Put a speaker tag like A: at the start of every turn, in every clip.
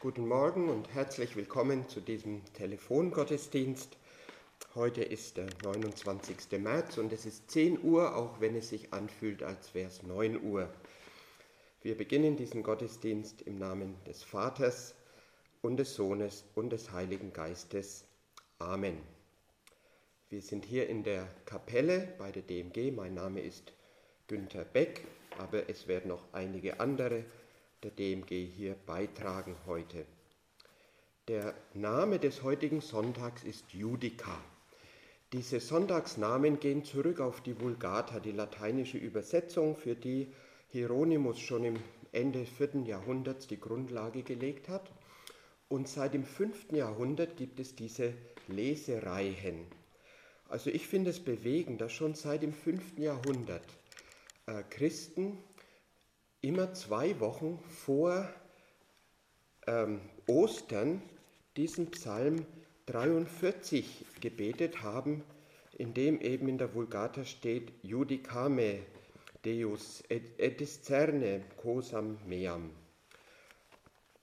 A: Guten Morgen und herzlich willkommen zu diesem Telefongottesdienst. Heute ist der 29. März und es ist 10 Uhr, auch wenn es sich anfühlt, als wäre es 9 Uhr. Wir beginnen diesen Gottesdienst im Namen des Vaters und des Sohnes und des Heiligen Geistes. Amen. Wir sind hier in der Kapelle bei der DMG. Mein Name ist Günther Beck, aber es werden noch einige andere der DMG hier beitragen heute. Der Name des heutigen Sonntags ist Judica. Diese Sonntagsnamen gehen zurück auf die Vulgata, die lateinische Übersetzung, für die Hieronymus schon im Ende des 4. Jahrhunderts die Grundlage gelegt hat. Und seit dem 5. Jahrhundert gibt es diese Lesereihen. Also ich finde es bewegend, dass schon seit dem 5. Jahrhundert äh, Christen immer zwei Wochen vor ähm, Ostern diesen Psalm 43 gebetet haben, in dem eben in der Vulgata steht Judicame Deus et, discerne cosam meam.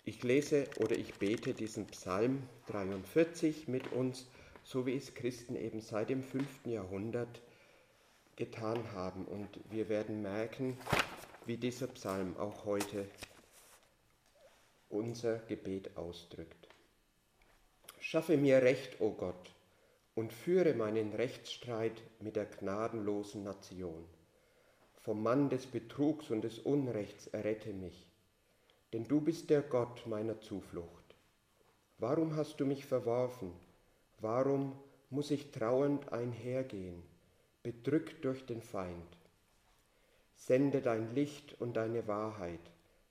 A: Ich lese oder ich bete diesen Psalm 43 mit uns, so wie es Christen eben seit dem 5. Jahrhundert getan haben. Und wir werden merken, wie dieser Psalm auch heute unser Gebet ausdrückt. Schaffe mir Recht, o oh Gott, und führe meinen Rechtsstreit mit der gnadenlosen Nation. Vom Mann des Betrugs und des Unrechts errette mich, denn du bist der Gott meiner Zuflucht. Warum hast du mich verworfen? Warum muss ich trauernd einhergehen, bedrückt durch den Feind? Sende dein Licht und deine Wahrheit,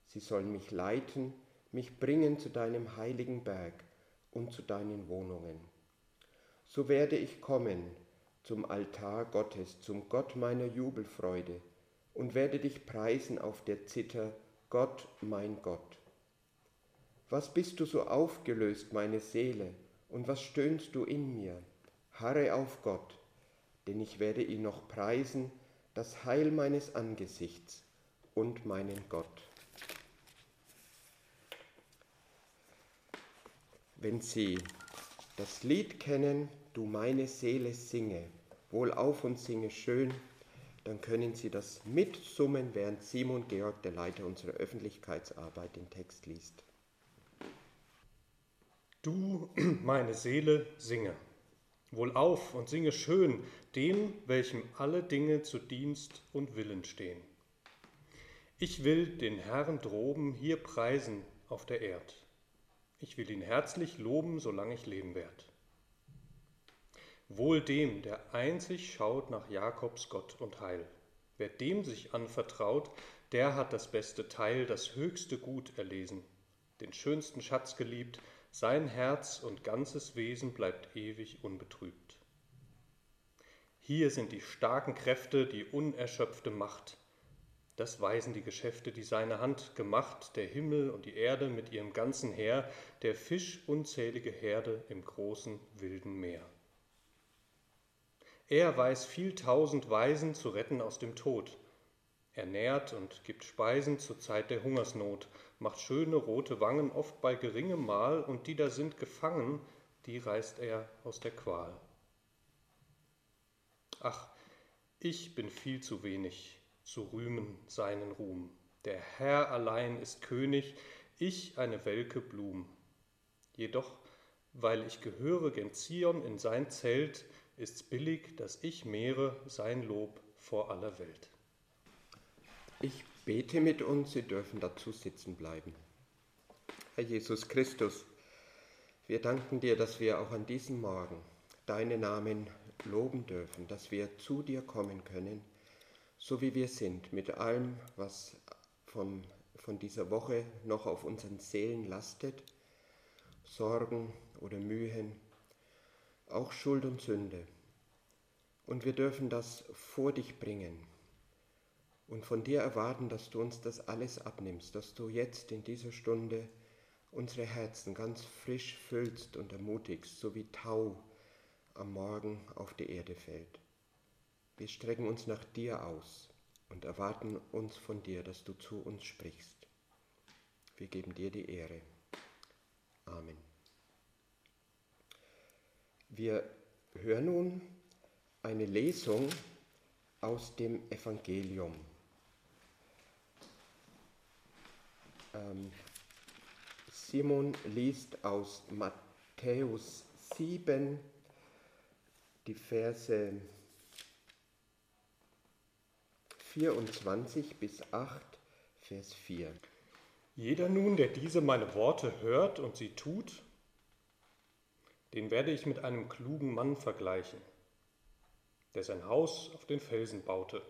A: sie sollen mich leiten, mich bringen zu deinem heiligen Berg und zu deinen Wohnungen. So werde ich kommen zum Altar Gottes, zum Gott meiner Jubelfreude, und werde dich preisen auf der Zither, Gott mein Gott. Was bist du so aufgelöst, meine Seele, und was stöhnst du in mir? Harre auf Gott, denn ich werde ihn noch preisen, das Heil meines Angesichts und meinen Gott. Wenn Sie das Lied kennen, Du meine Seele singe, wohl auf und singe schön, dann können Sie das mitsummen, während Simon Georg, der Leiter unserer Öffentlichkeitsarbeit, den Text liest.
B: Du, meine Seele, singe. Wohl auf und singe schön dem, welchem alle Dinge zu Dienst und Willen stehen. Ich will den Herrn droben hier preisen auf der Erd. Ich will ihn herzlich loben, solange ich leben werd. Wohl dem, der einzig schaut nach Jakobs Gott und Heil. Wer dem sich anvertraut, der hat das beste Teil, das höchste Gut erlesen, den schönsten Schatz geliebt, sein Herz und ganzes Wesen bleibt ewig unbetrübt. Hier sind die starken Kräfte, die unerschöpfte Macht. Das weisen die Geschäfte, die seine Hand gemacht, der Himmel und die Erde mit ihrem ganzen Heer, der Fisch unzählige Herde im großen wilden Meer. Er weiß viel tausend Weisen zu retten aus dem Tod. Er nährt und gibt Speisen zur Zeit der Hungersnot macht schöne rote Wangen oft bei geringem Mahl, und die da sind gefangen, die reißt er aus der Qual. Ach, ich bin viel zu wenig zu rühmen seinen Ruhm. Der Herr allein ist König, ich eine welke Blum. Jedoch, weil ich gehöre gen Zion in sein Zelt, ist's billig, dass ich mehre sein Lob vor aller Welt.
A: Ich bete mit uns, Sie dürfen dazu sitzen bleiben. Herr Jesus Christus, wir danken dir, dass wir auch an diesem Morgen deinen Namen loben dürfen, dass wir zu dir kommen können, so wie wir sind, mit allem, was von, von dieser Woche noch auf unseren Seelen lastet, Sorgen oder Mühen, auch Schuld und Sünde. Und wir dürfen das vor dich bringen und von dir erwarten, dass du uns das alles abnimmst, dass du jetzt in dieser Stunde unsere Herzen ganz frisch füllst und ermutigst, so wie Tau am Morgen auf die Erde fällt. Wir strecken uns nach dir aus und erwarten uns von dir, dass du zu uns sprichst. Wir geben dir die Ehre. Amen. Wir hören nun eine Lesung aus dem Evangelium. Ähm, Simon liest aus Matthäus 7 die Verse 24 bis 8, Vers 4.
B: Jeder nun, der diese meine Worte hört und sie tut, den werde ich mit einem klugen Mann vergleichen, der sein Haus auf den Felsen baute.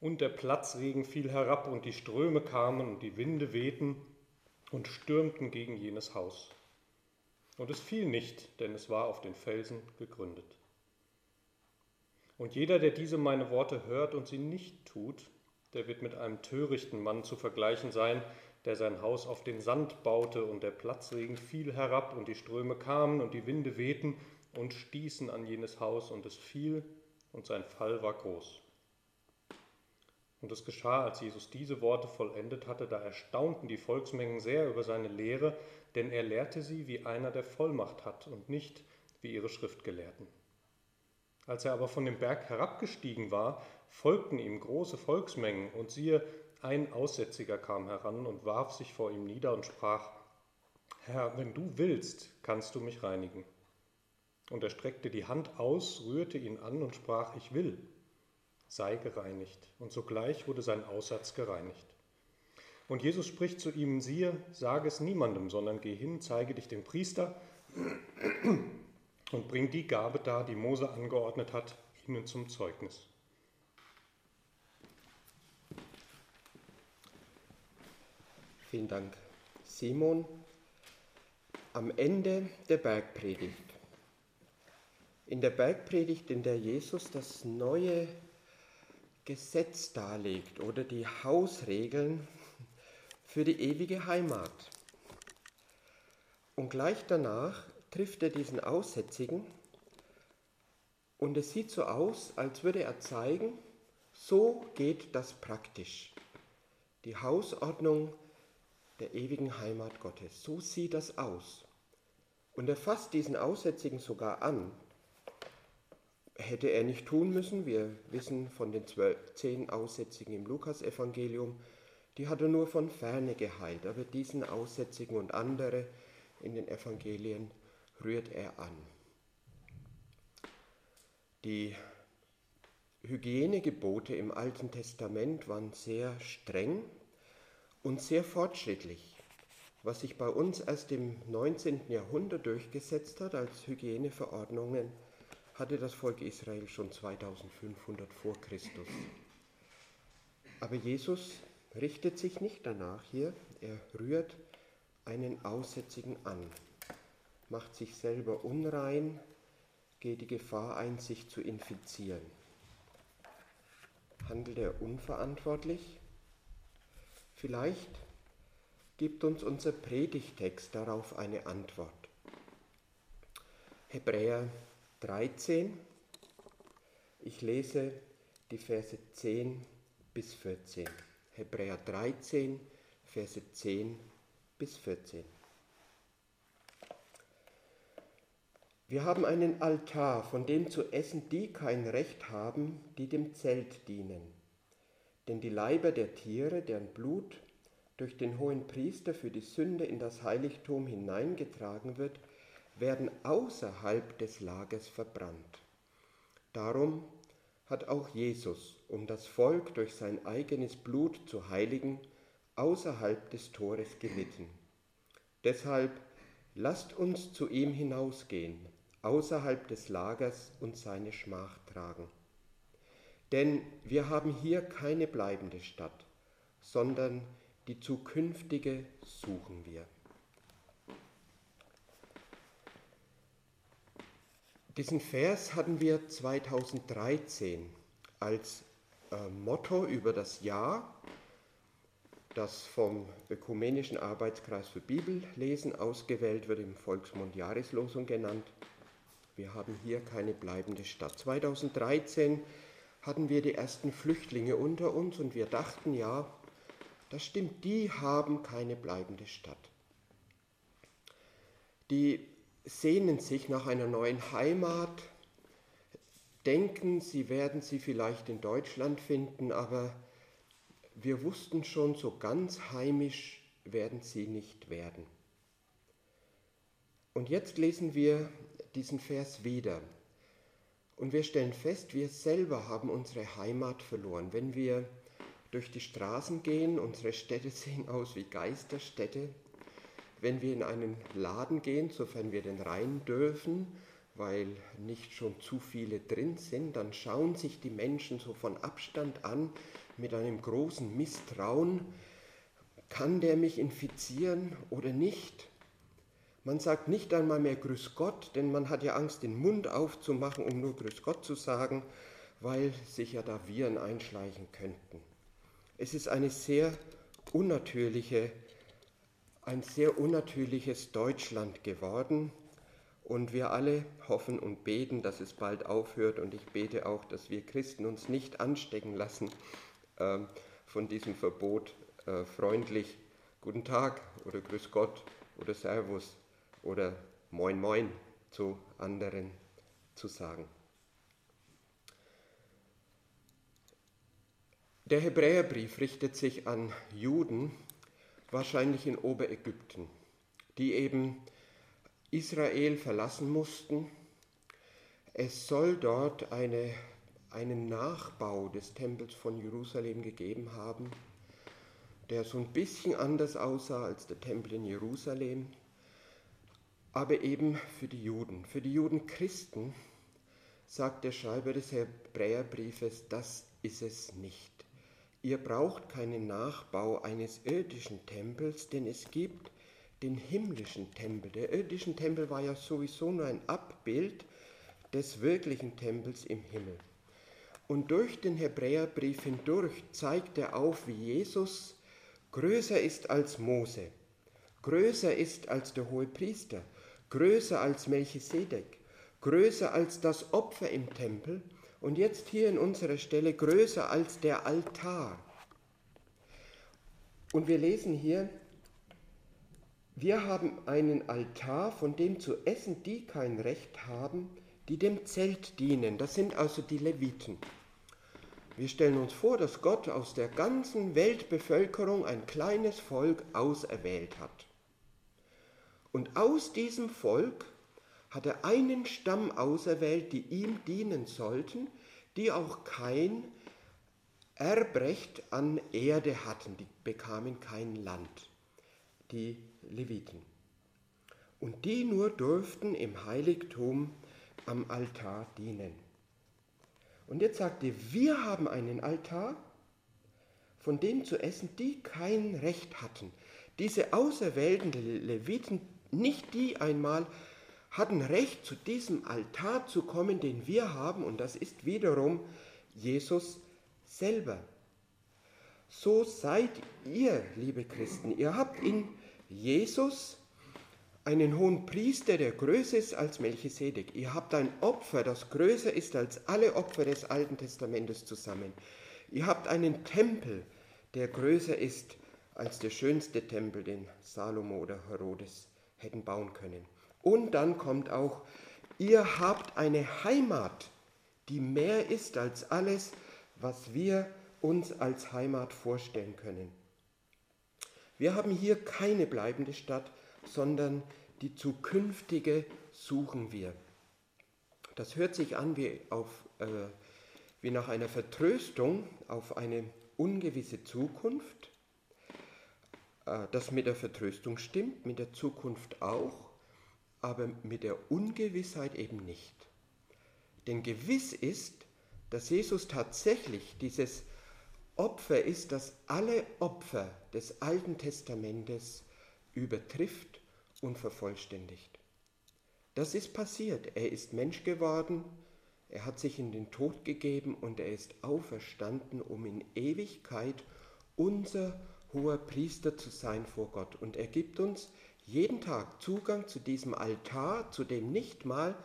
B: Und der Platzregen fiel herab und die Ströme kamen und die Winde wehten und stürmten gegen jenes Haus. Und es fiel nicht, denn es war auf den Felsen gegründet. Und jeder, der diese meine Worte hört und sie nicht tut, der wird mit einem törichten Mann zu vergleichen sein, der sein Haus auf den Sand baute, und der Platzregen fiel herab, und die Ströme kamen, und die Winde wehten und stießen an jenes Haus, und es fiel, und sein Fall war groß. Und es geschah, als Jesus diese Worte vollendet hatte, da erstaunten die Volksmengen sehr über seine Lehre, denn er lehrte sie, wie einer, der Vollmacht hat, und nicht wie ihre Schriftgelehrten. Als er aber von dem Berg herabgestiegen war, folgten ihm große Volksmengen, und siehe, ein Aussätziger kam heran und warf sich vor ihm nieder und sprach, Herr, wenn du willst, kannst du mich reinigen. Und er streckte die Hand aus, rührte ihn an und sprach, ich will, sei gereinigt. Und sogleich wurde sein Aussatz gereinigt. Und Jesus spricht zu ihm, siehe, sage es niemandem, sondern geh hin, zeige dich dem Priester und bring die Gabe dar, die Mose angeordnet hat, ihnen zum Zeugnis.
A: Vielen Dank, Simon. Am Ende der Bergpredigt. In der Bergpredigt, in der Jesus das neue Gesetz darlegt oder die Hausregeln für die ewige Heimat. Und gleich danach trifft er diesen Aussätzigen und es sieht so aus, als würde er zeigen, so geht das praktisch. Die Hausordnung der ewigen Heimat Gottes. So sieht das aus. Und er fasst diesen Aussätzigen sogar an. Hätte er nicht tun müssen, wir wissen von den zwölf, zehn Aussätzigen im Lukasevangelium, die hat er nur von ferne geheilt, aber diesen Aussätzigen und andere in den Evangelien rührt er an. Die Hygienegebote im Alten Testament waren sehr streng und sehr fortschrittlich, was sich bei uns erst im 19. Jahrhundert durchgesetzt hat als Hygieneverordnungen, hatte das Volk Israel schon 2500 vor Christus. Aber Jesus richtet sich nicht danach hier, er rührt einen Aussätzigen an, macht sich selber unrein, geht die Gefahr ein, sich zu infizieren. Handelt er unverantwortlich? Vielleicht gibt uns unser Predigtext darauf eine Antwort. Hebräer 13, ich lese die Verse 10 bis 14. Hebräer 13, Verse 10 bis 14. Wir haben einen Altar, von dem zu essen die kein Recht haben, die dem Zelt dienen denn die Leiber der Tiere, deren Blut durch den hohen Priester für die Sünde in das Heiligtum hineingetragen wird, werden außerhalb des Lagers verbrannt. Darum hat auch Jesus, um das Volk durch sein eigenes Blut zu heiligen, außerhalb des Tores gelitten. Deshalb lasst uns zu ihm hinausgehen, außerhalb des Lagers und seine Schmach tragen. Denn wir haben hier keine bleibende Stadt, sondern die zukünftige suchen wir. Diesen Vers hatten wir 2013 als äh, Motto über das Jahr, das vom Ökumenischen Arbeitskreis für Bibellesen ausgewählt wird, im Volksmund Jahreslosung genannt. Wir haben hier keine bleibende Stadt. 2013 hatten wir die ersten Flüchtlinge unter uns und wir dachten, ja, das stimmt, die haben keine bleibende Stadt. die sehnen sich nach einer neuen Heimat, denken, sie werden sie vielleicht in Deutschland finden, aber wir wussten schon, so ganz heimisch werden sie nicht werden. Und jetzt lesen wir diesen Vers wieder. Und wir stellen fest, wir selber haben unsere Heimat verloren. Wenn wir durch die Straßen gehen, unsere Städte sehen aus wie Geisterstädte. Wenn wir in einen Laden gehen, sofern wir den rein dürfen, weil nicht schon zu viele drin sind, dann schauen sich die Menschen so von Abstand an mit einem großen Misstrauen. Kann der mich infizieren oder nicht? Man sagt nicht einmal mehr Grüß Gott, denn man hat ja Angst, den Mund aufzumachen, um nur Grüß Gott zu sagen, weil sich ja da Viren einschleichen könnten. Es ist eine sehr unnatürliche, ein sehr unnatürliches Deutschland geworden. Und wir alle hoffen und beten, dass es bald aufhört. Und ich bete auch, dass wir Christen uns nicht anstecken lassen äh, von diesem Verbot, äh, freundlich Guten Tag oder Grüß Gott oder Servus oder Moin Moin zu anderen zu sagen. Der Hebräerbrief richtet sich an Juden, wahrscheinlich in Oberägypten, die eben Israel verlassen mussten. Es soll dort eine, einen Nachbau des Tempels von Jerusalem gegeben haben, der so ein bisschen anders aussah als der Tempel in Jerusalem aber eben für die Juden. Für die Juden Christen sagt der Schreiber des Hebräerbriefes, das ist es nicht. Ihr braucht keinen Nachbau eines irdischen Tempels, denn es gibt den himmlischen Tempel. Der irdische Tempel war ja sowieso nur ein Abbild des wirklichen Tempels im Himmel. Und durch den Hebräerbrief hindurch zeigt er auf, wie Jesus größer ist als Mose, größer ist als der hohe Priester, größer als Melchisedek, größer als das Opfer im Tempel und jetzt hier in unserer Stelle größer als der Altar. Und wir lesen hier, wir haben einen Altar, von dem zu essen die kein Recht haben, die dem Zelt dienen. Das sind also die Leviten. Wir stellen uns vor, dass Gott aus der ganzen Weltbevölkerung ein kleines Volk auserwählt hat. Und aus diesem Volk hat er einen Stamm auserwählt, die ihm dienen sollten, die auch kein Erbrecht an Erde hatten, die bekamen kein Land, die Leviten. Und die nur durften im Heiligtum am Altar dienen. Und jetzt sagt er, wir haben einen Altar, von dem zu essen, die kein Recht hatten. Diese auserwählten Leviten nicht die einmal hatten Recht, zu diesem Altar zu kommen, den wir haben, und das ist wiederum Jesus selber. So seid ihr, liebe Christen. Ihr habt in Jesus einen hohen Priester, der größer ist als Melchisedek. Ihr habt ein Opfer, das größer ist als alle Opfer des Alten Testamentes zusammen. Ihr habt einen Tempel, der größer ist als der schönste Tempel, den Salomo oder Herodes hätten bauen können. Und dann kommt auch, ihr habt eine Heimat, die mehr ist als alles, was wir uns als Heimat vorstellen können. Wir haben hier keine bleibende Stadt, sondern die zukünftige suchen wir. Das hört sich an wie, auf, äh, wie nach einer Vertröstung auf eine ungewisse Zukunft. Äh, das mit der Vertröstung stimmt, mit der Zukunft auch, aber mit der Ungewissheit eben nicht. Denn gewiss ist, dass Jesus tatsächlich dieses Opfer ist, das alle Opfer des Alten Testamentes übertrifft und vervollständigt. Das ist passiert. Er ist Mensch geworden, er hat sich in den Tod gegeben und er ist auferstanden, um in Ewigkeit unser hoher Priester zu sein vor Gott. Und er gibt uns jeden Tag Zugang zu diesem Altar, zu dem nicht mal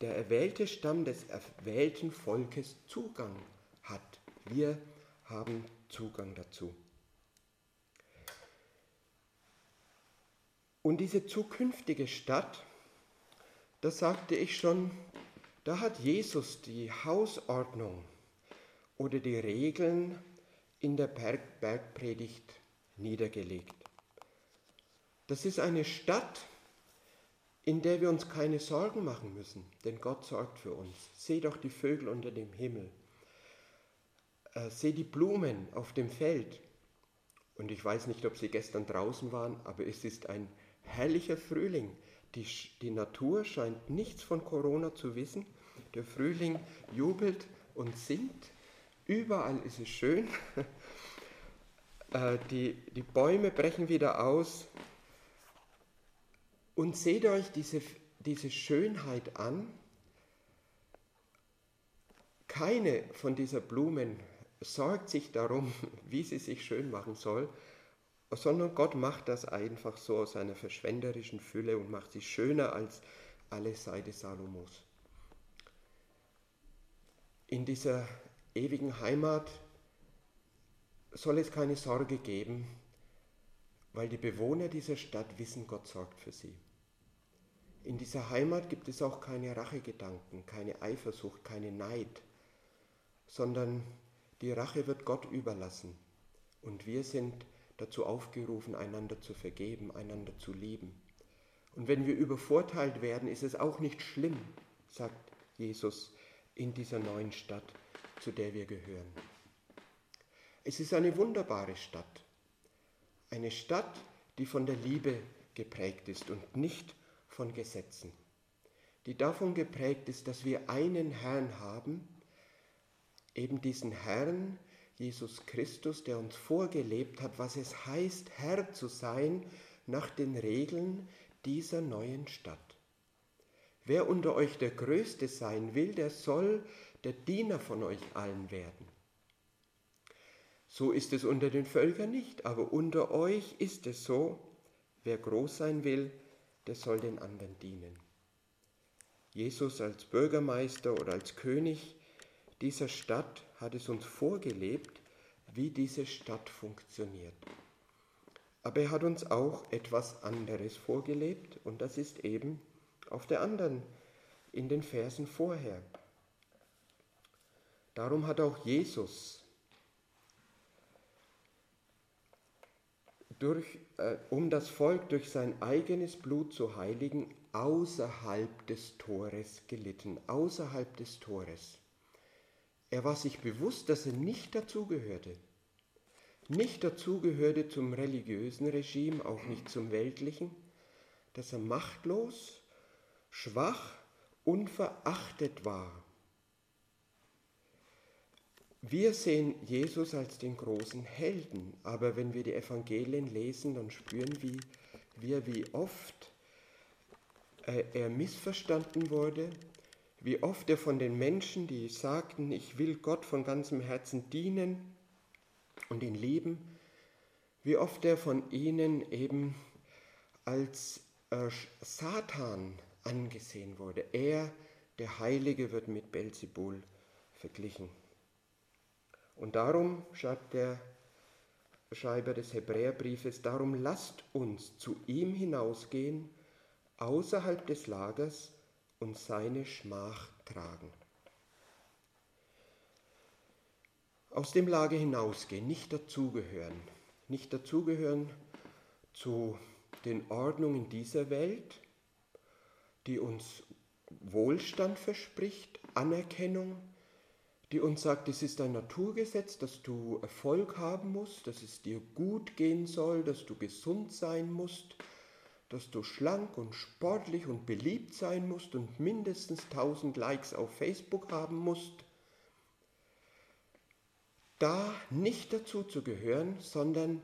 A: der erwählte Stamm des erwählten Volkes Zugang hat. Wir haben Zugang dazu. Und diese zukünftige Stadt, das sagte ich schon, da hat Jesus die Hausordnung oder die Regeln in der Berg Bergpredigt niedergelegt. Das ist eine Stadt, in der wir uns keine Sorgen machen müssen, denn Gott sorgt für uns. Seh doch die Vögel unter dem Himmel. Äh, seh die Blumen auf dem Feld. Und ich weiß nicht, ob Sie gestern draußen waren, aber es ist ein herrlicher Frühling. Die, die Natur scheint nichts von Corona zu wissen. Der Frühling jubelt und singt. Überall ist es schön. Äh, die, die Bäume brechen wieder aus. Und seht euch diese, diese Schönheit an. Keine von dieser Blumen sorgt sich darum, wie sie sich schön machen soll, sondern Gott macht das einfach so aus seiner verschwenderischen Fülle und macht sie schöner als alle Seide Salomos. In dieser ewigen Heimat soll es keine Sorge geben, weil die Bewohner dieser Stadt wissen, Gott sorgt für sie. In dieser Heimat gibt es auch keine Rachegedanken, keine Eifersucht, keine Neid, sondern die Rache wird Gott überlassen und wir sind dazu aufgerufen, einander zu vergeben, einander zu lieben. Und wenn wir übervorteilt werden, ist es auch nicht schlimm, sagt Jesus in dieser neuen Stadt, zu der wir gehören. Es ist eine wunderbare Stadt, eine Stadt, die von der Liebe geprägt ist und nicht von Gesetzen, die davon geprägt ist, dass wir einen Herrn haben, eben diesen Herrn, Jesus Christus, der uns vorgelebt hat, was es heißt, Herr zu sein nach den Regeln dieser neuen Stadt. Wer unter euch der Größte sein will, der soll der Diener von euch allen werden. So ist es unter den Völkern nicht, aber unter euch ist es so, wer groß sein will, der soll den anderen dienen. Jesus als Bürgermeister oder als König dieser Stadt hat es uns vorgelebt, wie diese Stadt funktioniert. Aber er hat uns auch etwas anderes vorgelebt und das ist eben auf der anderen, in den Versen vorher. Darum hat auch Jesus, durch, äh, um das Volk durch sein eigenes Blut zu heiligen, außerhalb des Tores gelitten, außerhalb des Tores. Er war sich bewusst, dass er nicht dazugehörte. Nicht dazugehörte zum religiösen Regime, auch nicht zum weltlichen, dass er machtlos, schwach und verachtet war. Wir sehen Jesus als den großen Helden, aber wenn wir die Evangelien lesen, dann spüren wir, wie oft äh, er missverstanden wurde, wie oft er von den Menschen, die sagten, ich will Gott von ganzem Herzen dienen und ihn lieben, wie oft er von ihnen eben als äh, Satan angesehen wurde. Er, der Heilige, wird mit Belzebul verglichen. Und darum, schreibt der Schreiber des Hebräerbriefes, darum lasst uns zu ihm hinausgehen, außerhalb des Lagers, und seine Schmach tragen. Aus dem Lager hinausgehen, nicht dazugehören, nicht dazugehören zu den Ordnungen dieser Welt, die uns Wohlstand verspricht, Anerkennung, die uns sagt, es ist ein Naturgesetz, dass du Erfolg haben musst, dass es dir gut gehen soll, dass du gesund sein musst, dass du schlank und sportlich und beliebt sein musst und mindestens 1000 Likes auf Facebook haben musst, da nicht dazu zu gehören, sondern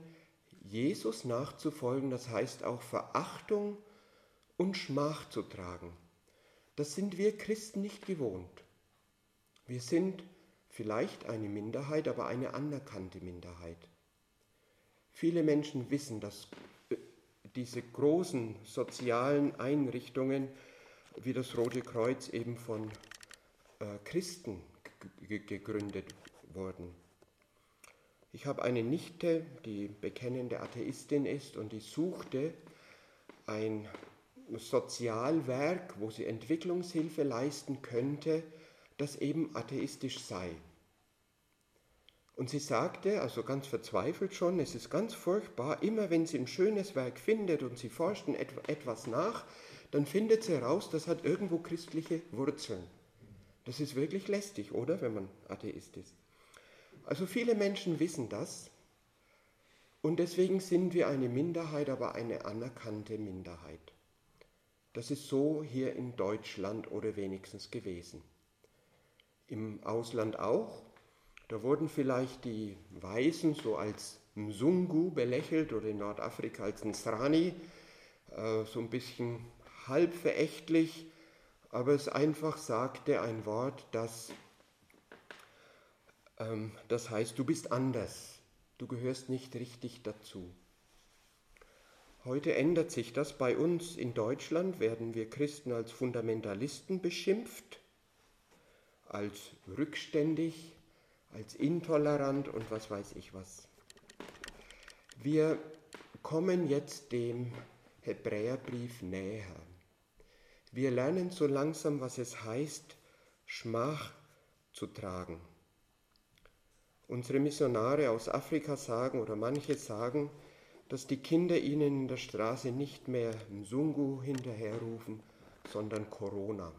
A: Jesus nachzufolgen, das heißt auch Verachtung und Schmach zu tragen. Das sind wir Christen nicht gewohnt. Wir sind vielleicht eine Minderheit, aber eine anerkannte Minderheit. Viele Menschen wissen, dass diese großen sozialen Einrichtungen wie das Rote Kreuz eben von äh, Christen gegründet wurden. Ich habe eine Nichte, die bekennende Atheistin ist und die suchte ein Sozialwerk, wo sie Entwicklungshilfe leisten könnte, das eben atheistisch sei. Und sie sagte, also ganz verzweifelt schon, es ist ganz furchtbar, immer wenn sie ein schönes Werk findet und sie forscht etwas nach, dann findet sie heraus, das hat irgendwo christliche Wurzeln. Das ist wirklich lästig, oder, wenn man Atheist ist. Also viele Menschen wissen das und deswegen sind wir eine Minderheit, aber eine anerkannte Minderheit. Das ist so hier in Deutschland oder wenigstens gewesen. Im Ausland auch. Da wurden vielleicht die Weißen so als Mzungu belächelt oder in Nordafrika als Nsrani, äh, so ein bisschen halb verächtlich, aber es einfach sagte ein Wort, das, ähm, das heißt, du bist anders, du gehörst nicht richtig dazu. Heute ändert sich das. Bei uns in Deutschland werden wir Christen als Fundamentalisten beschimpft, als rückständig, als intolerant und was weiß ich was. Wir kommen jetzt dem Hebräerbrief näher. Wir lernen so langsam, was es heißt, Schmach zu tragen. Unsere Missionare aus Afrika sagen oder manche sagen, dass die Kinder ihnen in der Straße nicht mehr Mzungu hinterherrufen, sondern Corona.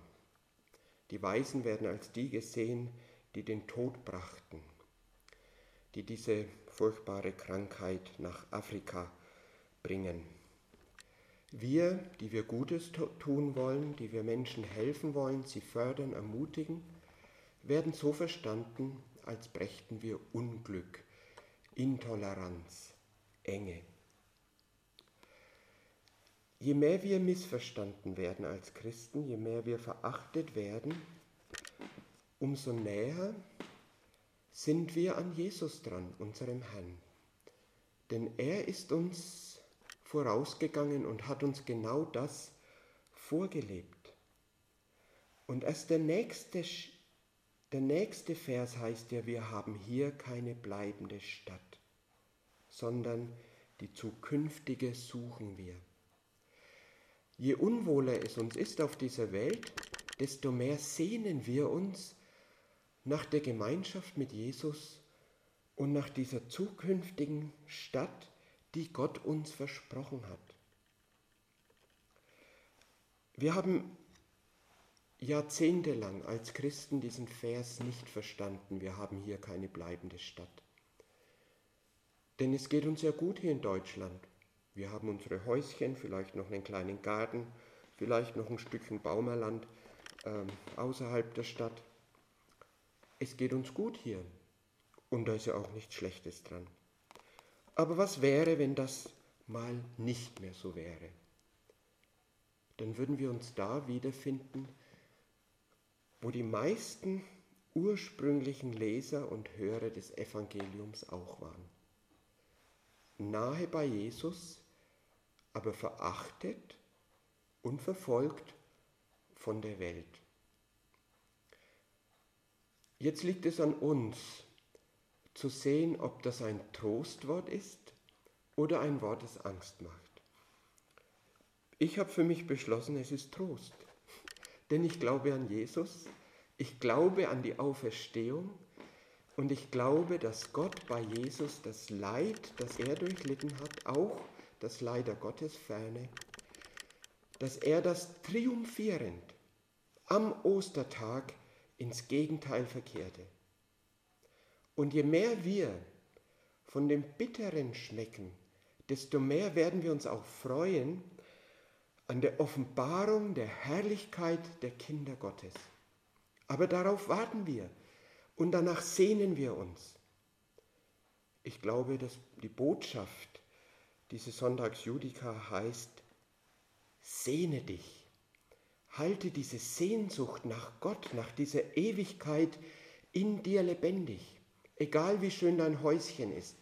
A: Die Weisen werden als die gesehen, die den Tod brachten, die diese furchtbare Krankheit nach Afrika bringen. Wir, die wir Gutes tun wollen, die wir Menschen helfen wollen, sie fördern, ermutigen, werden so verstanden, als brächten wir Unglück, Intoleranz, Enge. Je mehr wir missverstanden werden als Christen, je mehr wir verachtet werden, umso näher sind wir an Jesus dran, unserem Herrn. Denn er ist uns vorausgegangen und hat uns genau das vorgelebt. Und erst der nächste, der nächste Vers heißt ja, wir haben hier keine bleibende Stadt, sondern die zukünftige suchen wir. Je unwohler es uns ist auf dieser Welt, desto mehr sehnen wir uns nach der Gemeinschaft mit Jesus und nach dieser zukünftigen Stadt, die Gott uns versprochen hat. Wir haben jahrzehntelang als Christen diesen Vers nicht verstanden. Wir haben hier keine bleibende Stadt. Denn es geht uns ja gut hier in Deutschland. Wir haben unsere Häuschen, vielleicht noch einen kleinen Garten, vielleicht noch ein Stückchen Baumerland äh, außerhalb der Stadt. Es geht uns gut hier. Und da ist ja auch nichts Schlechtes dran. Aber was wäre, wenn das mal nicht mehr so wäre? Dann würden wir uns da wiederfinden, wo die meisten ursprünglichen Leser und Hörer des Evangeliums auch waren. Nahe bei Jesus, aber verachtet und verfolgt von der Welt. Jetzt liegt es an uns, zu sehen, ob das ein Trostwort ist oder ein Wort, das Angst macht. Ich habe für mich beschlossen, es ist Trost. Denn ich glaube an Jesus, ich glaube an die Auferstehung und ich glaube, dass Gott bei Jesus das Leid, das er durchlitten hat, auch das Leid der Gottesferne, dass er das triumphierend am Ostertag ins Gegenteil verkehrte. Und je mehr wir von dem Bitteren schmecken, desto mehr werden wir uns auch freuen an der Offenbarung der Herrlichkeit der Kinder Gottes. Aber darauf warten wir und danach sehnen wir uns. Ich glaube, dass die Botschaft dieses Sonntags Judika heißt, sehne dich, halte diese Sehnsucht nach Gott, nach dieser Ewigkeit in dir lebendig. Egal wie schön dein Häuschen ist,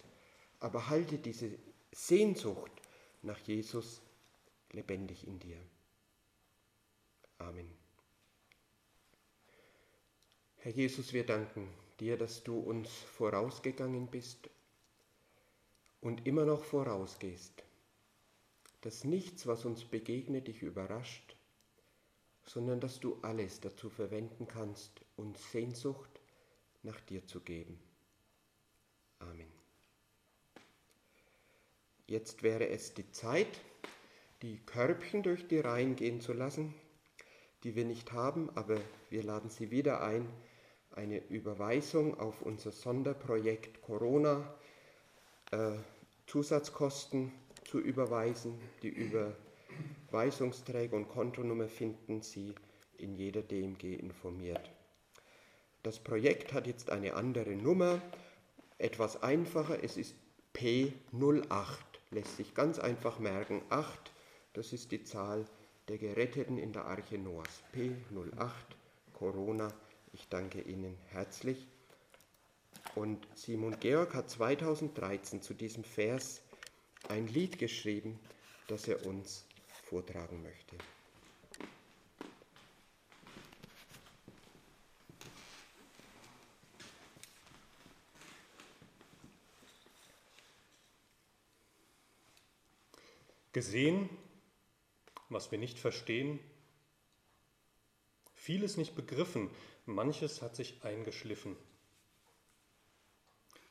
A: aber halte diese Sehnsucht nach Jesus lebendig in dir. Amen. Herr Jesus, wir danken dir, dass du uns vorausgegangen bist und immer noch vorausgehst, dass nichts, was uns begegnet, dich überrascht, sondern dass du alles dazu verwenden kannst, uns Sehnsucht nach dir zu geben. Amen. Jetzt wäre es die Zeit, die Körbchen durch die Reihen gehen zu lassen, die wir nicht haben, aber wir laden Sie wieder ein, eine Überweisung auf unser Sonderprojekt Corona äh, Zusatzkosten zu überweisen. Die Überweisungsträger und Kontonummer finden Sie in jeder DMG informiert. Das Projekt hat jetzt eine andere Nummer, etwas einfacher, es ist P08, lässt sich ganz einfach merken. 8, das ist die Zahl der Geretteten in der Arche Noahs. P08, Corona. Ich danke Ihnen herzlich. Und Simon Georg hat 2013 zu diesem Vers ein Lied geschrieben, das er uns vortragen möchte.
B: Gesehen, was wir nicht verstehen, vieles nicht begriffen, manches hat sich eingeschliffen.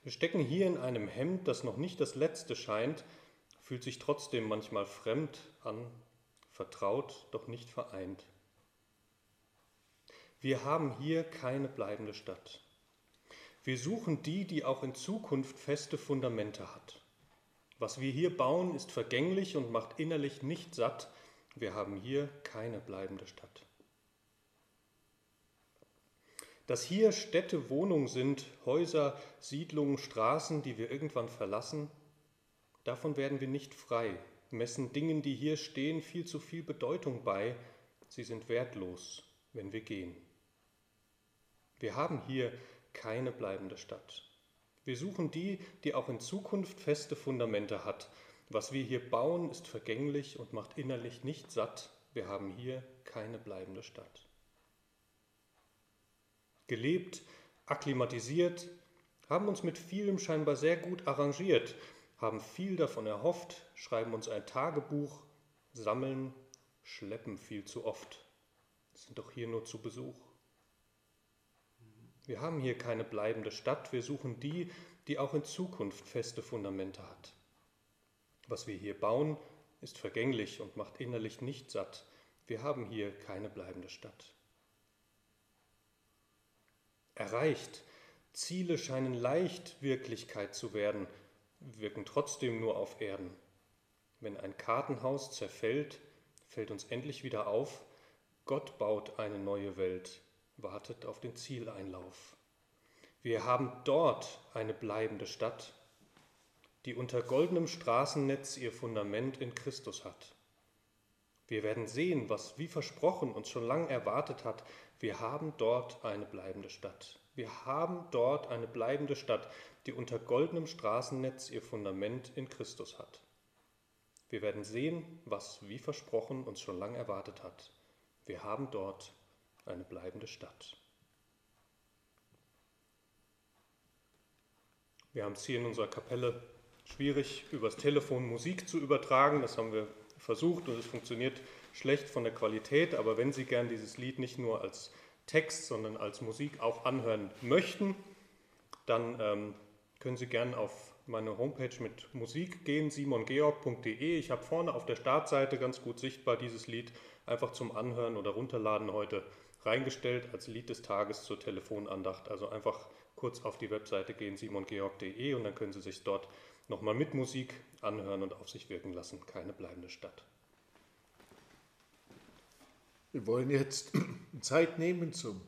B: Wir stecken hier in einem Hemd, das noch nicht das letzte scheint, fühlt sich trotzdem manchmal fremd an, vertraut, doch nicht vereint. Wir haben hier keine bleibende Stadt. Wir suchen die, die auch in Zukunft feste Fundamente hat. Was wir hier bauen, ist vergänglich und macht innerlich nicht satt. Wir haben hier keine bleibende Stadt. Dass hier Städte Wohnungen sind, Häuser, Siedlungen, Straßen, die wir irgendwann verlassen, davon werden wir nicht frei, messen Dingen, die hier stehen, viel zu viel Bedeutung bei, sie sind wertlos, wenn wir gehen. Wir haben hier keine bleibende Stadt. Wir suchen die, die auch in Zukunft feste Fundamente hat. Was wir hier bauen, ist vergänglich und macht innerlich nicht satt. Wir haben hier keine bleibende Stadt gelebt, akklimatisiert, haben uns mit vielem scheinbar sehr gut arrangiert, haben viel davon erhofft, schreiben uns ein Tagebuch, sammeln, schleppen viel zu oft, sind doch hier nur zu Besuch. Wir haben hier keine bleibende Stadt, wir suchen die, die auch in Zukunft feste Fundamente hat. Was wir hier bauen, ist vergänglich und macht innerlich nicht satt. Wir haben hier keine bleibende Stadt erreicht. Ziele scheinen leicht Wirklichkeit zu werden, wirken trotzdem nur auf Erden. Wenn ein Kartenhaus zerfällt, fällt uns endlich wieder auf, Gott baut eine neue Welt, wartet auf den Zieleinlauf. Wir haben dort eine bleibende Stadt, die unter goldenem Straßennetz ihr Fundament in Christus hat. Wir werden sehen, was wie versprochen uns schon lang erwartet hat, wir haben dort eine bleibende Stadt. Wir haben dort eine bleibende Stadt, die unter goldenem Straßennetz ihr Fundament in Christus hat. Wir werden sehen, was, wie versprochen, uns schon lange erwartet hat. Wir haben dort eine bleibende Stadt. Wir haben es hier in unserer Kapelle schwierig, übers Telefon Musik zu übertragen. Das haben wir versucht und es funktioniert schlecht von der Qualität, aber wenn Sie gern dieses Lied nicht nur als Text, sondern als Musik auch anhören möchten, dann ähm, können Sie gern auf meine Homepage mit Musik gehen, simongeorg.de. Ich habe vorne auf der Startseite ganz gut sichtbar dieses Lied einfach zum Anhören oder Runterladen heute reingestellt als Lied des Tages zur Telefonandacht. Also einfach kurz auf die Webseite gehen, simongeorg.de und dann können Sie sich dort nochmal mit Musik anhören und auf sich wirken lassen. Keine bleibende Stadt.
C: Wir wollen jetzt Zeit nehmen zum,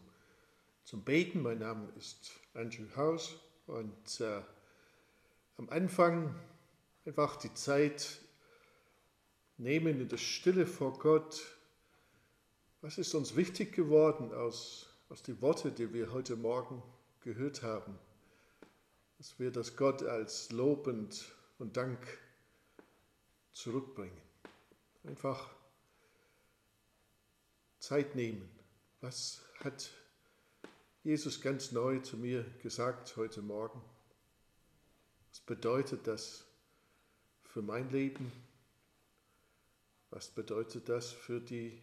C: zum Beten. Mein Name ist Andrew House und äh, am Anfang einfach die Zeit nehmen in der Stille vor Gott. Was ist uns wichtig geworden aus, aus den Worten, die wir heute Morgen gehört haben? Dass wir das Gott als lobend und Dank zurückbringen. Einfach Zeit nehmen. Was hat Jesus ganz neu zu mir gesagt heute Morgen? Was bedeutet das für mein Leben? Was bedeutet das für die,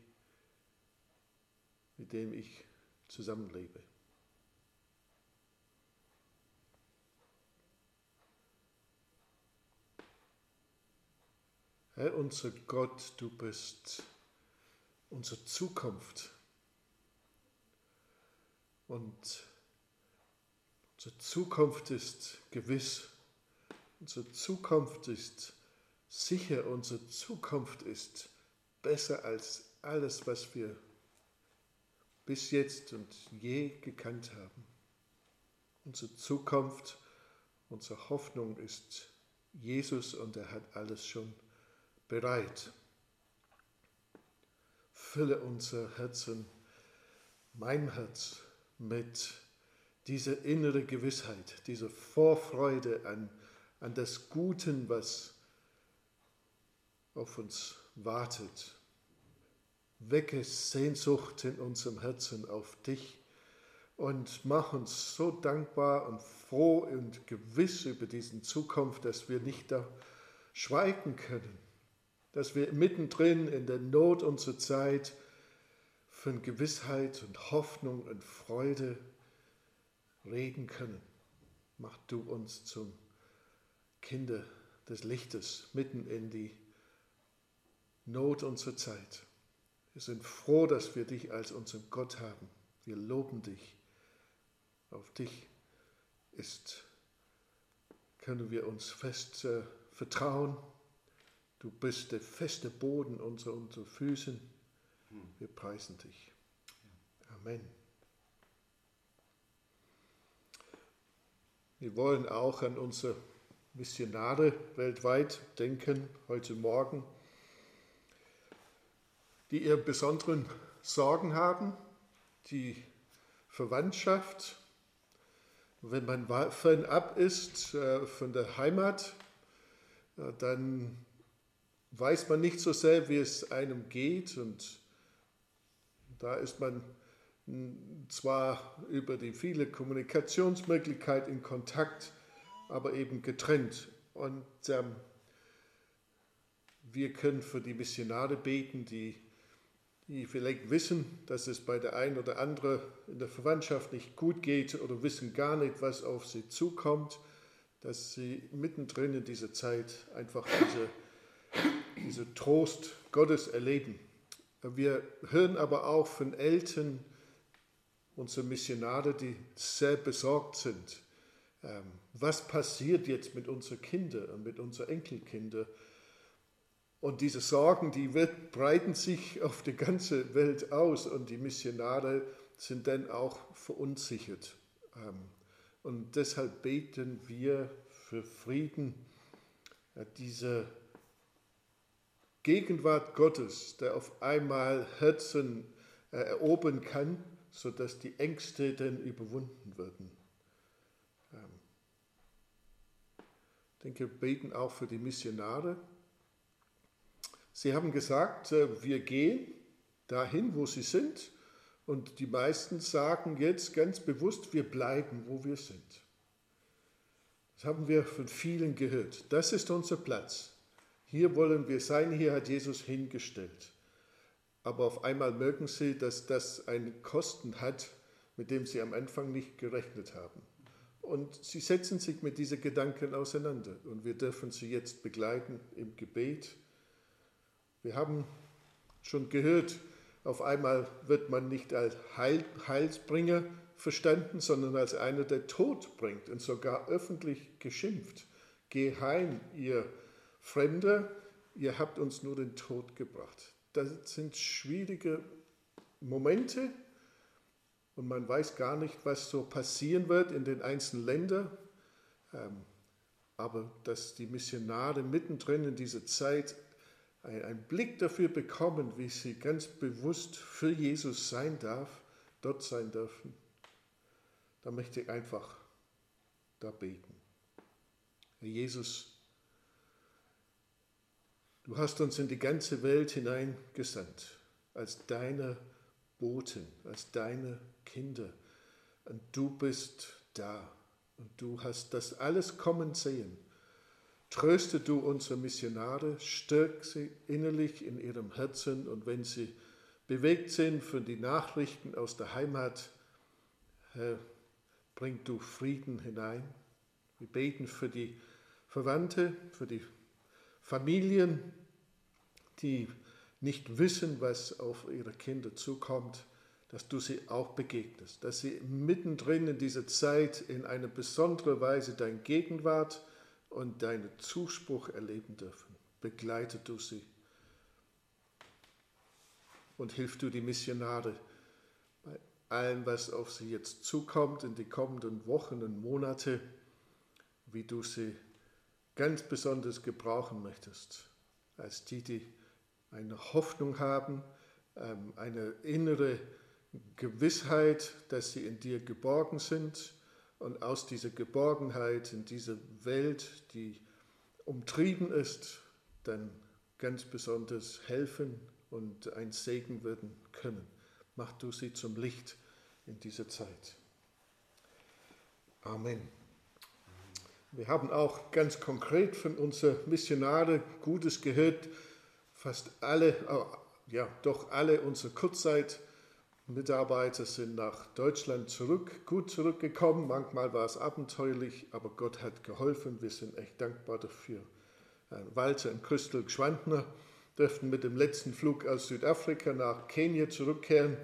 C: mit denen ich zusammenlebe? Herr, unser Gott, du bist unsere Zukunft. Und unsere Zukunft ist gewiss. Unsere Zukunft ist sicher. Unsere Zukunft ist besser als alles, was wir bis jetzt und je gekannt haben. Unsere Zukunft, unsere Hoffnung ist Jesus und er hat alles schon bereit. Fülle unser Herzen, mein Herz, mit dieser innere Gewissheit, dieser Vorfreude an, an das Gute, was auf uns wartet. Wecke Sehnsucht in unserem Herzen auf dich und mach uns so dankbar und froh und gewiss über diese Zukunft, dass wir nicht da schweigen können, dass wir mittendrin in der Not unserer Zeit von Gewissheit und Hoffnung und Freude reden können. Mach du uns zum Kinder des Lichtes mitten in die Not unserer Zeit. Wir sind froh, dass wir dich als unseren Gott haben. Wir loben dich. Auf dich ist, können wir uns fest äh, vertrauen Du bist der feste Boden unter unseren Füßen. Wir preisen dich. Amen. Wir wollen auch an unsere Missionare weltweit denken, heute Morgen, die ihre besonderen Sorgen haben, die Verwandtschaft. Wenn man fernab ist äh, von der Heimat, äh, dann weiß man nicht so sehr, wie es einem geht. Und da ist man zwar über die viele Kommunikationsmöglichkeiten in Kontakt, aber eben getrennt. Und ähm, wir können für die Missionare beten, die, die vielleicht wissen, dass es bei der einen oder anderen in der Verwandtschaft nicht gut geht oder wissen gar nicht, was auf sie zukommt, dass sie mittendrin in dieser Zeit einfach diese diesen Trost Gottes erleben. Wir hören aber auch von Eltern, unsere Missionare, die sehr besorgt sind. Ähm, was passiert jetzt mit unseren Kindern und mit unseren Enkelkindern? Und diese Sorgen, die breiten sich auf die ganze Welt aus und die Missionare sind dann auch verunsichert. Ähm, und deshalb beten wir für Frieden, diese Gegenwart Gottes, der auf einmal Herzen äh, erobern kann, sodass die Ängste dann überwunden werden. Ähm, ich denke, wir beten auch für die Missionare. Sie haben gesagt, äh, wir gehen dahin, wo sie sind. Und die meisten sagen jetzt ganz bewusst, wir bleiben, wo wir sind. Das haben wir von vielen gehört. Das ist unser Platz. Hier wollen wir sein, hier hat Jesus hingestellt. Aber auf einmal merken sie, dass das einen Kosten hat, mit dem sie am Anfang nicht gerechnet haben. Und sie setzen sich mit diesen Gedanken auseinander. Und wir dürfen sie jetzt begleiten im Gebet. Wir haben schon gehört, auf einmal wird man nicht als Heil, Heilsbringer verstanden, sondern als einer, der Tod bringt und sogar öffentlich geschimpft. Geh heim, ihr Fremde, ihr habt uns nur den Tod gebracht. Das sind schwierige Momente und man weiß gar nicht, was so passieren wird in den einzelnen Ländern. Ähm, aber dass die Missionare mittendrin in dieser Zeit einen Blick dafür bekommen, wie sie ganz bewusst für Jesus sein darf, dort sein dürfen, da möchte ich einfach da beten. Jesus, Du hast uns in die ganze Welt hineingesandt, als deine Boten, als deine Kinder. Und du bist da. Und du hast das alles kommen sehen. tröste du unsere Missionare, stärk sie innerlich in ihrem Herzen und wenn sie bewegt sind von die Nachrichten aus der Heimat, Herr, bring du Frieden hinein. Wir beten für die Verwandte, für die Familien, die nicht wissen, was auf ihre Kinder zukommt, dass du sie auch begegnest, dass sie mittendrin in dieser Zeit in eine besondere Weise dein Gegenwart und deinen Zuspruch erleben dürfen. Begleite du sie und hilf du die Missionare bei allem, was auf sie jetzt zukommt in die kommenden Wochen und Monate, wie du sie ganz besonders gebrauchen möchtest, als die, die eine Hoffnung haben, ähm, eine innere Gewissheit, dass sie in dir geborgen sind und aus dieser Geborgenheit in dieser Welt, die umtrieben ist, dann ganz besonders helfen und ein Segen werden können. Mach du sie zum Licht in dieser Zeit. Amen. Wir haben auch ganz konkret von unseren Missionare Gutes gehört. Fast alle, ja, doch alle unsere Kurzzeitmitarbeiter sind nach Deutschland zurück, gut zurückgekommen. Manchmal war es abenteuerlich, aber Gott hat geholfen. Wir sind echt dankbar dafür. Walter und Christel Gschwandner dürften mit dem letzten Flug aus Südafrika nach Kenia zurückkehren,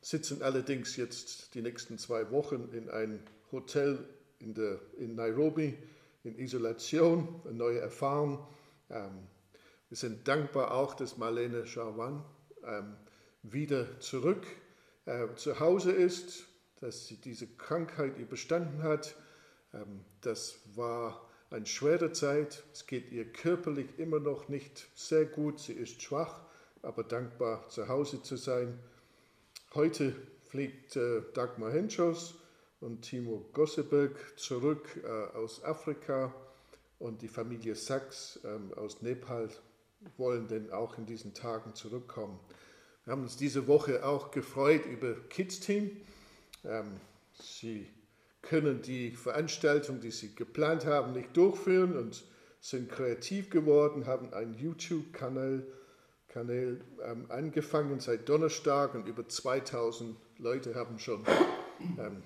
C: sitzen allerdings jetzt die nächsten zwei Wochen in einem Hotel in, der, in Nairobi in Isolation, eine neue Erfahrung. Ähm, wir sind dankbar auch, dass Marlene Schauwan ähm, wieder zurück äh, zu Hause ist, dass sie diese Krankheit überstanden hat. Ähm, das war eine schwere Zeit. Es geht ihr körperlich immer noch nicht sehr gut. Sie ist schwach, aber dankbar zu Hause zu sein. Heute fliegt äh, Dagmar Henschos und Timo Gosseberg zurück äh, aus Afrika und die Familie Sachs ähm, aus Nepal wollen denn auch in diesen Tagen zurückkommen. Wir haben uns diese Woche auch gefreut über Kids Team. Ähm, sie können die Veranstaltung, die sie geplant haben, nicht durchführen und sind kreativ geworden, haben einen YouTube-Kanal Kanal, ähm, angefangen seit Donnerstag und über 2000 Leute haben schon ähm,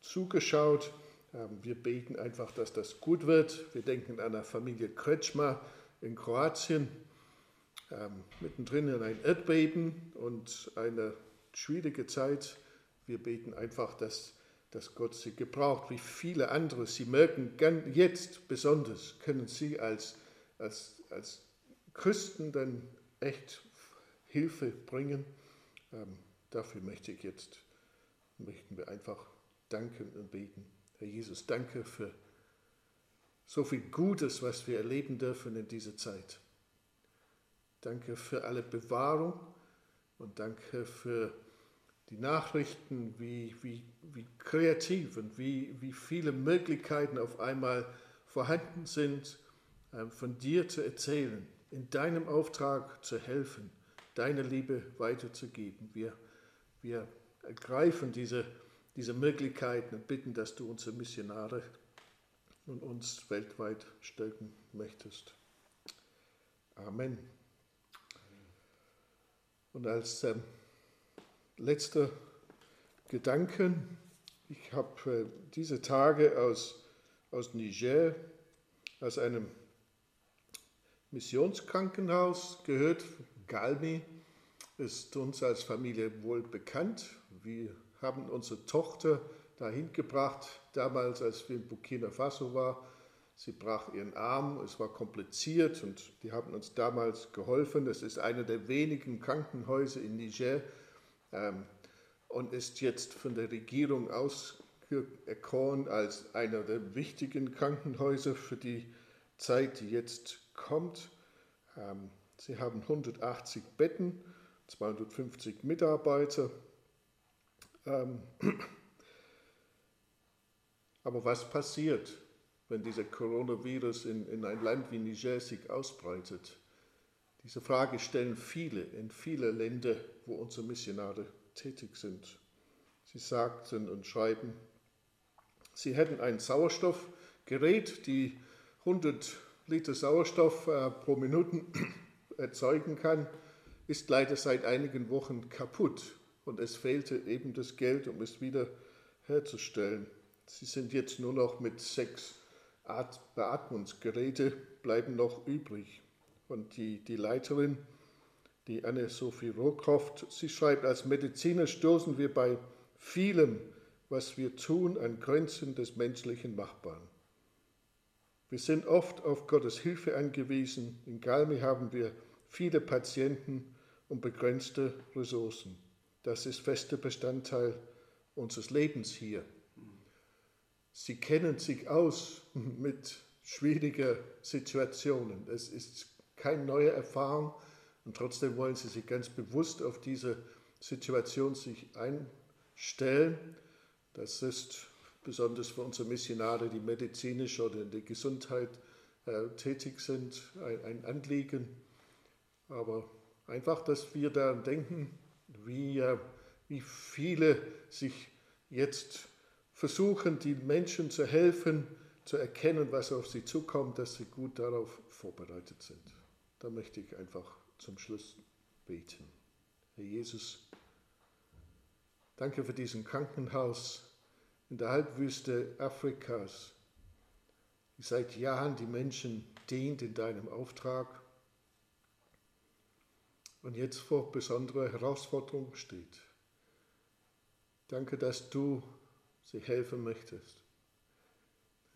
C: zugeschaut. Ähm, wir beten einfach, dass das gut wird. Wir denken an der Familie Kretschmer in Kroatien, ähm, mittendrin in ein Erdbeben und eine schwierige Zeit. Wir beten einfach, dass dass Gott sie gebraucht, wie viele andere. Sie merken jetzt besonders, können sie als, als, als Christen dann echt Hilfe bringen. Ähm, dafür möchte ich jetzt, möchten wir einfach danken und beten. Herr Jesus, danke für so viel Gutes, was wir erleben dürfen in dieser Zeit. Danke für alle Bewahrung und danke für die Nachrichten, wie, wie, wie kreativ und wie, wie viele Möglichkeiten auf einmal vorhanden sind, ähm, von dir zu erzählen, in deinem Auftrag zu helfen, deine Liebe weiterzugeben. Wir, wir ergreifen diese, diese Möglichkeiten und bitten, dass du unsere Missionare und uns weltweit stärken möchtest. Amen. Und als ähm, letzter Gedanken. Ich habe äh, diese Tage aus, aus Niger, aus einem Missionskrankenhaus gehört. Galmi ist uns als Familie wohl bekannt. Wir haben unsere Tochter dahin gebracht, damals als wir in Burkina Faso waren. Sie brach ihren Arm, es war kompliziert und die haben uns damals geholfen. Es ist einer der wenigen Krankenhäuser in Niger, ähm, und ist jetzt von der Regierung auserkoren als einer der wichtigen Krankenhäuser für die Zeit, die jetzt kommt. Ähm, sie haben 180 Betten, 250 Mitarbeiter. Ähm, aber was passiert, wenn dieser Coronavirus in, in ein Land wie Niger sich ausbreitet? Diese Frage stellen viele in viele Länder, wo unsere Missionare tätig sind. Sie sagten und schreiben, sie hätten ein Sauerstoffgerät, die 100 Liter Sauerstoff äh, pro Minute erzeugen kann, ist leider seit einigen Wochen kaputt und es fehlte eben das Geld, um es wieder herzustellen. Sie sind jetzt nur noch mit sechs Beatmungsgeräte bleiben noch übrig. Und die, die Leiterin, die Anne-Sophie Rohkroft, sie schreibt, als Mediziner stoßen wir bei vielem, was wir tun, an Grenzen des menschlichen Machbaren. Wir sind oft auf Gottes Hilfe angewiesen. In Galmi haben wir viele Patienten und begrenzte Ressourcen. Das ist fester Bestandteil unseres Lebens hier. Sie kennen sich aus mit schwierigen Situationen. Es ist keine neue Erfahrung und trotzdem wollen Sie sich ganz bewusst auf diese Situation sich einstellen. Das ist besonders für unsere Missionare, die medizinisch oder in der Gesundheit äh, tätig sind, ein, ein, Anliegen. Aber einfach, dass wir daran denken, wie, äh, wie viele sich jetzt versuchen, die Menschen zu helfen, zu erkennen, was auf sie zukommt, dass sie gut darauf vorbereitet sind. Da möchte ich einfach zum Schluss beten. Herr Jesus, danke für diesen Krankenhaus in der Halbwüste Afrikas, die seit Jahren die Menschen dient in deinem Auftrag und jetzt vor besonderer Herausforderung steht. Danke, dass du sie helfen möchtest.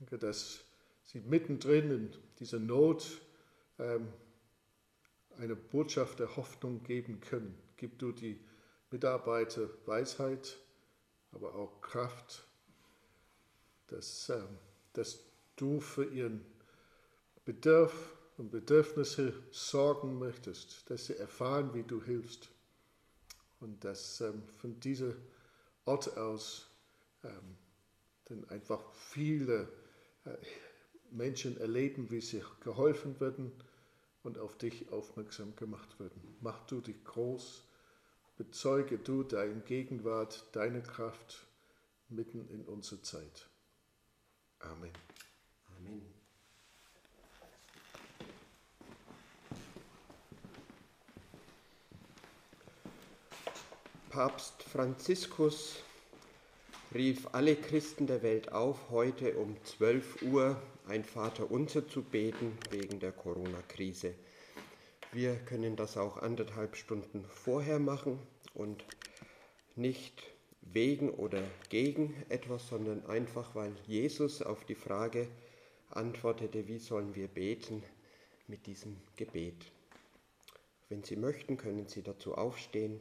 C: Danke, dass sie mittendrin in dieser Not ähm, eine Botschaft der Hoffnung geben können. Gib du die Mitarbeiter Weisheit, aber auch Kraft, dass, äh, dass du für ihren Bedarf und Bedürfnisse sorgen möchtest, dass sie erfahren, wie du hilfst und dass ähm, von diesem Ort aus ähm, dann einfach viele äh, Menschen erleben, wie sie geholfen werden und auf dich aufmerksam gemacht werden. Mach du dich groß, bezeuge du deine Gegenwart, deine Kraft mitten in unserer Zeit. Amen. Amen.
A: Papst Franziskus rief alle Christen der Welt auf, heute um 12 Uhr ein Vaterunser zu beten wegen der Corona-Krise. Wir können das auch anderthalb Stunden vorher machen und nicht wegen oder gegen etwas, sondern einfach, weil Jesus auf die Frage antwortete, wie sollen wir beten, mit diesem Gebet. Wenn Sie möchten, können Sie dazu aufstehen.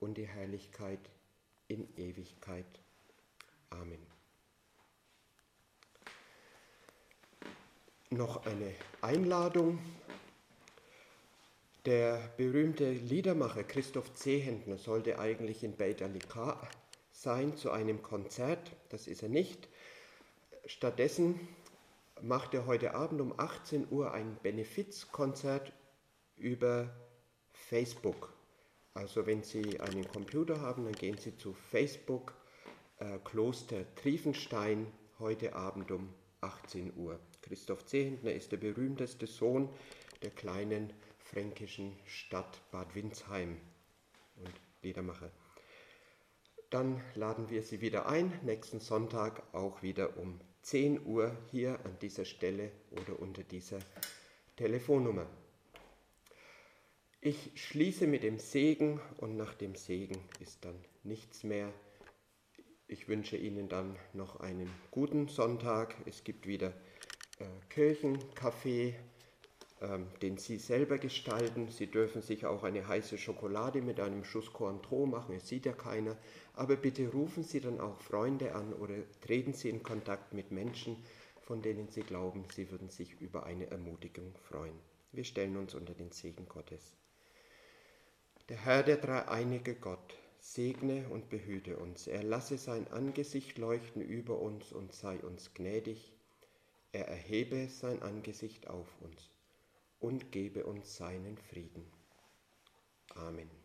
A: und die Herrlichkeit in Ewigkeit. Amen. Noch eine Einladung. Der berühmte Liedermacher Christoph Zehentner sollte eigentlich in Beit Alikar sein zu einem Konzert. Das ist er nicht. Stattdessen macht er heute Abend um 18 Uhr ein Benefizkonzert über Facebook. Also wenn Sie einen Computer haben, dann gehen Sie zu Facebook äh, Kloster Triefenstein heute Abend um 18 Uhr. Christoph Zehentner ist der berühmteste Sohn der kleinen fränkischen Stadt Bad Windsheim und Liedermacher. Dann laden wir Sie wieder ein, nächsten Sonntag auch wieder um 10 Uhr hier an dieser Stelle oder unter dieser Telefonnummer. Ich schließe mit dem Segen und nach dem Segen ist dann nichts mehr. Ich wünsche Ihnen dann noch einen guten Sonntag. Es gibt wieder äh, Kirchenkaffee, ähm, den Sie selber gestalten. Sie dürfen sich auch eine heiße Schokolade mit einem Schuss Cointreau machen, es sieht ja keiner. Aber bitte rufen Sie dann auch Freunde an oder treten Sie in Kontakt mit Menschen, von denen sie glauben, sie würden sich über eine Ermutigung freuen. Wir stellen uns unter den Segen Gottes. Der Herr, der dreieinige Gott, segne und behüte uns. Er lasse sein Angesicht leuchten über uns und sei uns gnädig. Er erhebe sein Angesicht auf uns und gebe uns seinen Frieden. Amen.